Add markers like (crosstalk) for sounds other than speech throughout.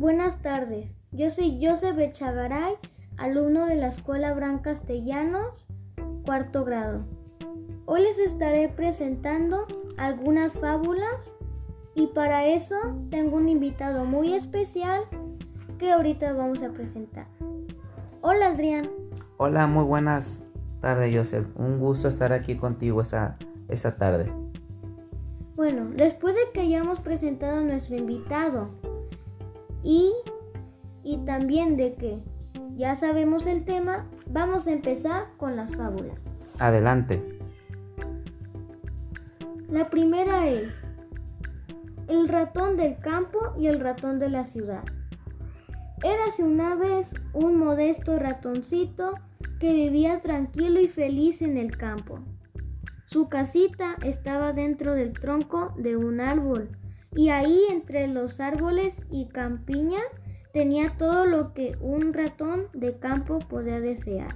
Buenas tardes, yo soy Joseph Echagaray, alumno de la Escuela Bran Castellanos, cuarto grado. Hoy les estaré presentando algunas fábulas y para eso tengo un invitado muy especial que ahorita vamos a presentar. Hola Adrián. Hola, muy buenas tardes Joseph. Un gusto estar aquí contigo esa, esa tarde. Bueno, después de que hayamos presentado a nuestro invitado y, y también de que ya sabemos el tema, vamos a empezar con las fábulas. Adelante. La primera es El ratón del campo y el ratón de la ciudad. Érase una vez un modesto ratoncito que vivía tranquilo y feliz en el campo. Su casita estaba dentro del tronco de un árbol y ahí entre los árboles y campiña tenía todo lo que un ratón de campo podía desear.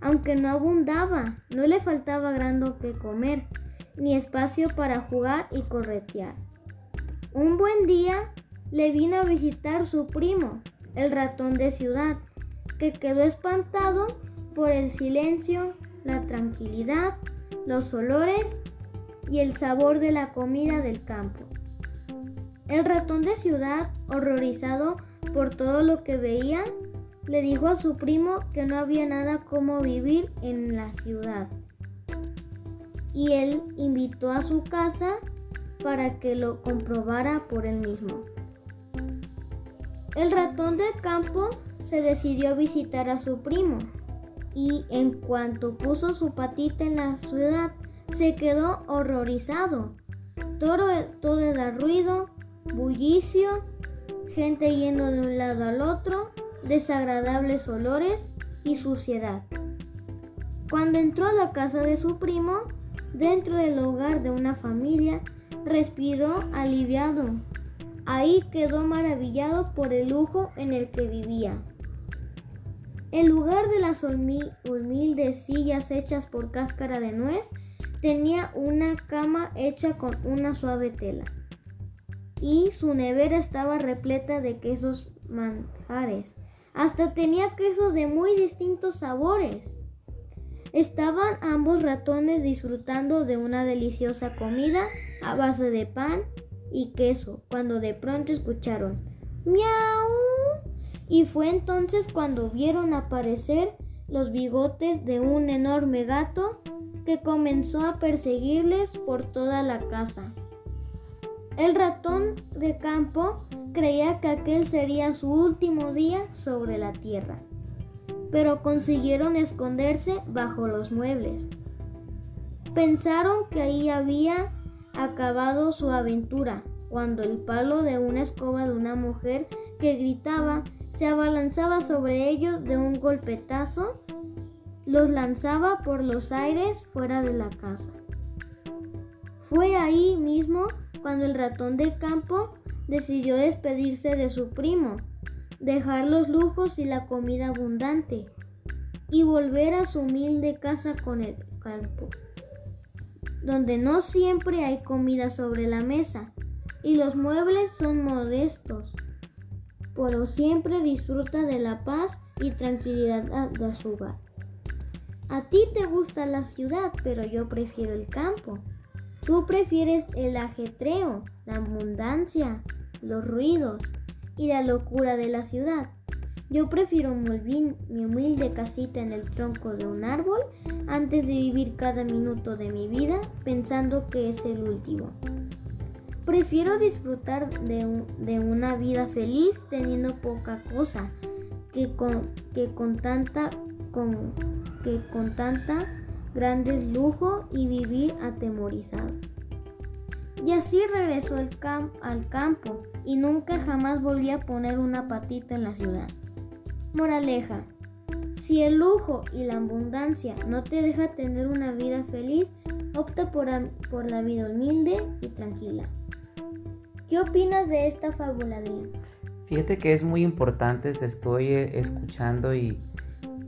Aunque no abundaba, no le faltaba grano que comer, ni espacio para jugar y corretear. Un buen día le vino a visitar su primo, el ratón de ciudad, que quedó espantado por el silencio, la tranquilidad los olores y el sabor de la comida del campo. El ratón de ciudad, horrorizado por todo lo que veía, le dijo a su primo que no había nada como vivir en la ciudad. Y él invitó a su casa para que lo comprobara por él mismo. El ratón del campo se decidió a visitar a su primo y en cuanto puso su patita en la ciudad, se quedó horrorizado. Todo, todo era ruido, bullicio, gente yendo de un lado al otro, desagradables olores y suciedad. Cuando entró a la casa de su primo, dentro del hogar de una familia, respiró aliviado. Ahí quedó maravillado por el lujo en el que vivía. En lugar de las humildes sillas hechas por cáscara de nuez, tenía una cama hecha con una suave tela. Y su nevera estaba repleta de quesos manjares. Hasta tenía quesos de muy distintos sabores. Estaban ambos ratones disfrutando de una deliciosa comida a base de pan y queso, cuando de pronto escucharon ¡Miau! Y fue entonces cuando vieron aparecer los bigotes de un enorme gato que comenzó a perseguirles por toda la casa. El ratón de campo creía que aquel sería su último día sobre la tierra, pero consiguieron esconderse bajo los muebles. Pensaron que ahí había acabado su aventura, cuando el palo de una escoba de una mujer que gritaba se abalanzaba sobre ellos de un golpetazo, los lanzaba por los aires fuera de la casa. Fue ahí mismo cuando el ratón de campo decidió despedirse de su primo, dejar los lujos y la comida abundante y volver a su humilde casa con el campo, donde no siempre hay comida sobre la mesa y los muebles son modestos pero siempre disfruta de la paz y tranquilidad de su hogar. A ti te gusta la ciudad, pero yo prefiero el campo. Tú prefieres el ajetreo, la abundancia, los ruidos y la locura de la ciudad. Yo prefiero mi humilde casita en el tronco de un árbol antes de vivir cada minuto de mi vida pensando que es el último. Prefiero disfrutar de, una vida feliz teniendo poca cosa que con, que con tanta con, que con tanta grandes lujo y vivir atemorizado. Y así regresó al campo y nunca jamás volvió a poner una patita en la ciudad. Moraleja, si el lujo y la abundancia no te deja tener una vida feliz, opta por, la vida humilde y tranquila. ¿Qué opinas de esta fábula? Fíjate que es muy importante, te estoy eh, escuchando y,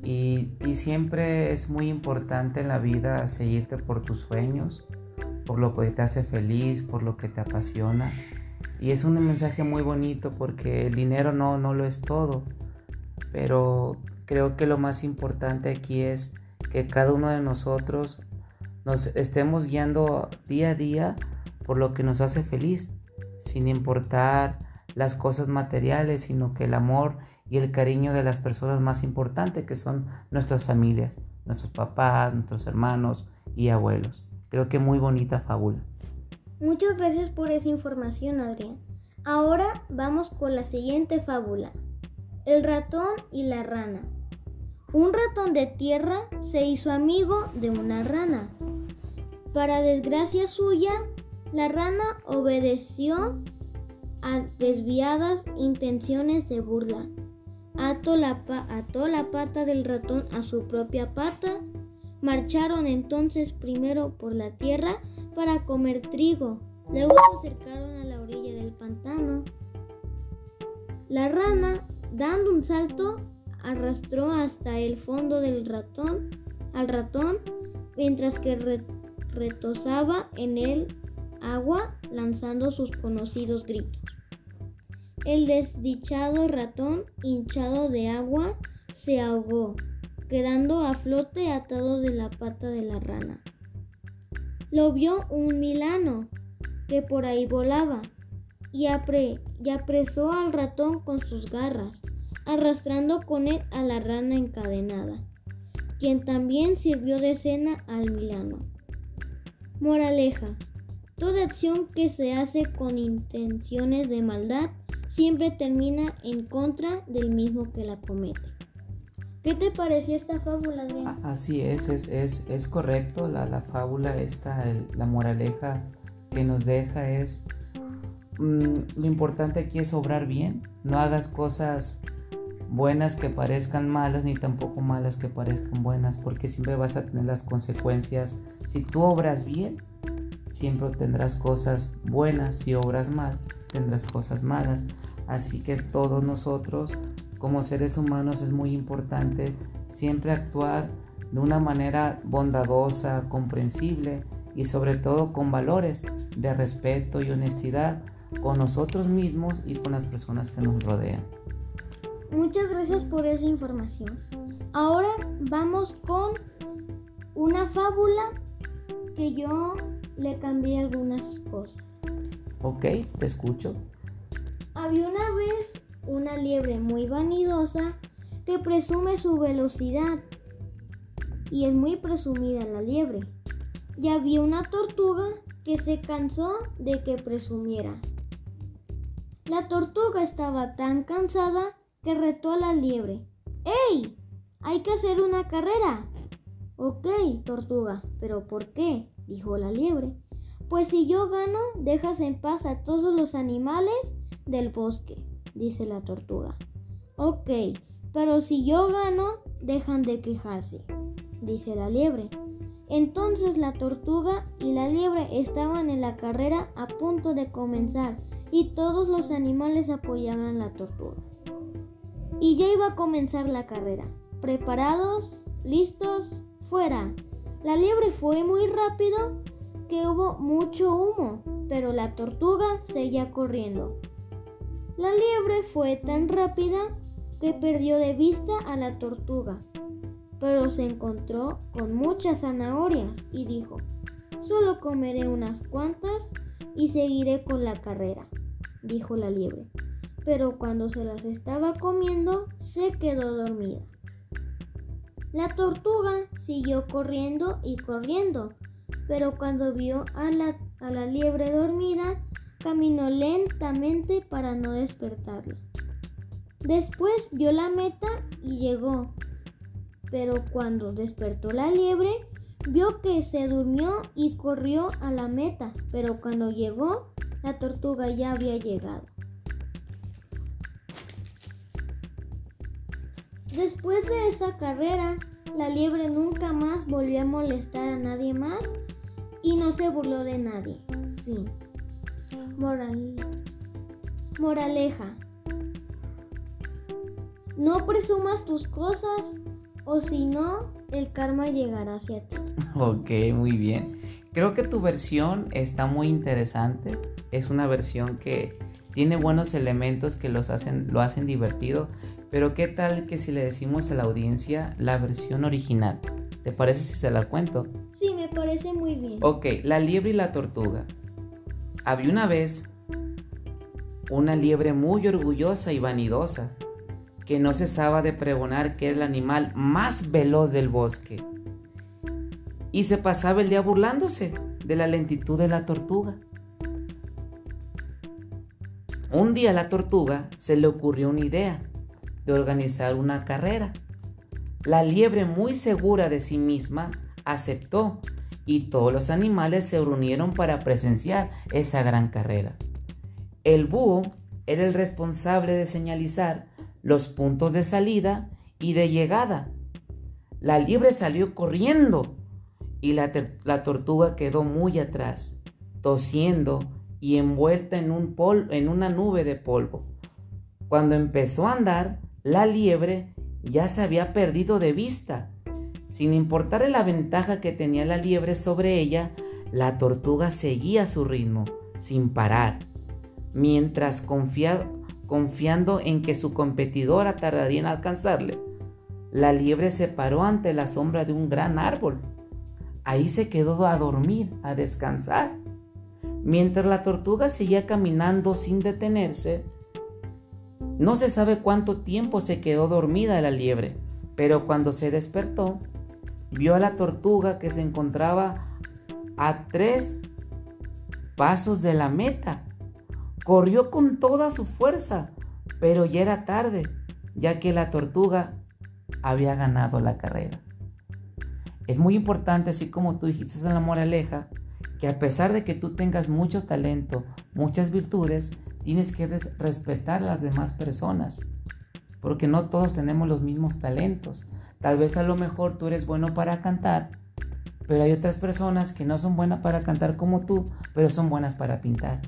y, siempre es muy importante en la vida seguirte por tus sueños, por lo que te hace feliz, por lo que te apasiona. Y es un mensaje muy bonito porque el dinero no, no lo es todo. Pero creo que lo más importante aquí es que cada uno de nosotros nos estemos guiando día a día por lo que nos hace feliz, sin importar las cosas materiales, sino que el amor y el cariño de las personas más importantes que son nuestras familias, nuestros papás, nuestros hermanos y abuelos. Creo que muy bonita fábula. Muchas gracias por esa información, Adrián. Ahora vamos con la siguiente fábula. El ratón y la rana. Un ratón de tierra se hizo amigo de una rana. Para desgracia suya, la rana obedeció a desviadas intenciones de burla. Ató la, pata del ratón a su propia pata. Marcharon entonces primero por la tierra para comer trigo. Luego se acercaron a la orilla del pantano. La rana, dando un salto, arrastró hasta el fondo del ratón al ratón mientras que retosaba en el agua lanzando sus conocidos gritos. El desdichado ratón, hinchado de agua, se ahogó, quedando a flote atado de la pata de la rana. Lo vio un milano que por ahí volaba y, apresó al ratón con sus garras, arrastrando con él a la rana encadenada, quien también sirvió de cena al milano. Moraleja. Toda acción que se hace con intenciones de maldad siempre termina en contra del mismo que la comete. ¿Qué te pareció esta fábula, Así es, es, es, es correcto. La, la fábula, esta, la moraleja que nos deja es mm, lo importante aquí es obrar bien. No hagas cosas buenas que parezcan malas ni tampoco malas que parezcan buenas porque siempre vas a tener las consecuencias. Si tú obras bien, siempre tendrás cosas buenas, si obras mal, tendrás cosas malas. Así que todos nosotros como seres humanos es muy importante siempre actuar de una manera bondadosa, comprensible y sobre todo con valores de respeto y honestidad con nosotros mismos y con las personas que nos rodean. Muchas gracias por esa información. Ahora vamos con una fábula que yo le cambié algunas cosas. Ok, te escucho. Había una vez una liebre muy vanidosa que presume su velocidad. Y es muy presumida la liebre. Y había una tortuga que se cansó de que presumiera. La tortuga estaba tan cansada que retó a la liebre. ¡Ey! Hay que hacer una carrera. Ok, tortuga, pero ¿por qué? Dijo la liebre. Pues si yo gano, dejas en paz a todos los animales del bosque, dice la tortuga. Ok, pero si yo gano, dejan de quejarse, dice la liebre. Entonces la tortuga y la liebre estaban en la carrera a punto de comenzar y todos los animales apoyaban a la tortuga. Y ya iba a comenzar la carrera. ¿Preparados? ¿Listos? ¡Fuera! La liebre fue muy rápido que hubo mucho humo, pero la tortuga seguía corriendo. La liebre fue tan rápida que perdió de vista a la tortuga, pero se encontró con muchas zanahorias y dijo, solo comeré unas cuantas y seguiré con la carrera, dijo la liebre. Pero cuando se las estaba comiendo, se quedó dormida. La tortuga siguió corriendo y corriendo, pero cuando vio a la, a la liebre dormida, caminó lentamente para no despertarla. Después vio la meta y llegó, pero cuando despertó la liebre, vio que se durmió y corrió a la meta, pero cuando llegó, la tortuga ya había llegado. Después de esa carrera, la liebre nunca más volvió a molestar a nadie más y no se burló de nadie. Fin. Moral... Moraleja. No presumas tus cosas o si no, el karma llegará hacia ti. (laughs) Ok, muy bien. Creo que tu versión está muy interesante. Es una versión que, tiene buenos elementos que los hacen, lo hacen divertido, pero ¿qué tal que si le decimos a la audiencia la versión original? ¿Te parece si se la cuento? Sí, me parece muy bien. Ok, la liebre y la tortuga. Había una vez una liebre muy orgullosa y vanidosa, que no cesaba de pregonar que era el animal más veloz del bosque. Y se pasaba el día burlándose de la lentitud de la tortuga. Un día a la tortuga se le ocurrió una idea organizar una carrera. La liebre, muy segura de sí misma, aceptó y todos los animales se reunieron para presenciar esa gran carrera. El búho era el responsable de señalizar los puntos de salida y de llegada. La liebre salió corriendo y la, tortuga quedó muy atrás, tosiendo y envuelta en, un en una nube de polvo. Cuando empezó a andar, la liebre ya se había perdido de vista. Sin importar la ventaja que tenía la liebre sobre ella, la tortuga seguía su ritmo, sin parar mientras confiando en que su competidora tardaría en alcanzarle. La liebre se paró ante la sombra de un gran árbol. Ahí se quedó a dormir, a descansar. Mientras la tortuga seguía caminando sin detenerse, no se sabe cuánto tiempo se quedó dormida la liebre, pero cuando se despertó, vio a la tortuga que se encontraba a tres pasos de la meta Corrió con toda su fuerza, pero ya era tarde, ya que la tortuga había ganado la carrera. Es muy importante, así como tú dijiste en la moraleja, que a pesar de que tú tengas mucho talento, muchas virtudes, tienes que respetar a las demás personas, porque no todos tenemos los mismos talentos. Tal vez a lo mejor tú eres bueno para cantar, pero hay otras personas que no son buenas para cantar como tú, pero son buenas para pintar.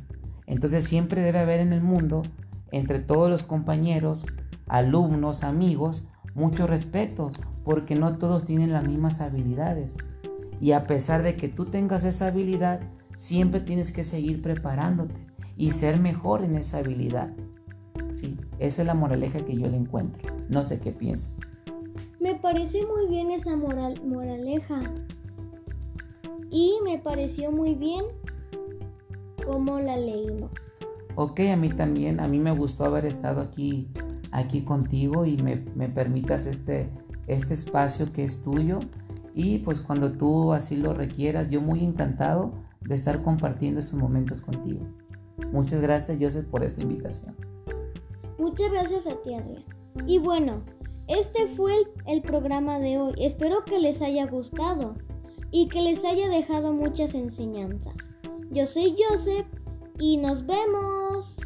Entonces siempre debe haber en el mundo, entre todos los compañeros, alumnos, amigos, mucho respeto, porque no todos tienen las mismas habilidades. Y a pesar de que tú tengas esa habilidad, siempre tienes que seguir preparándote y ser mejor en esa habilidad. Sí, esa es la moraleja que yo le encuentro. No sé qué piensas. Me parece muy bien esa moral, moraleja. Y me pareció muy bien cómo la leímos. Ok, a mí también, a mí me gustó haber estado aquí, aquí contigo y me, me permitas este, este espacio que es tuyo. Y pues cuando tú así lo requieras, yo muy encantado de estar compartiendo estos momentos contigo. Muchas gracias, Joseph, por esta invitación. Muchas gracias a ti, Adrián. Y bueno, este fue el, el, programa de hoy. Espero que les haya gustado y que les haya dejado muchas enseñanzas. Yo soy Joseph y nos vemos.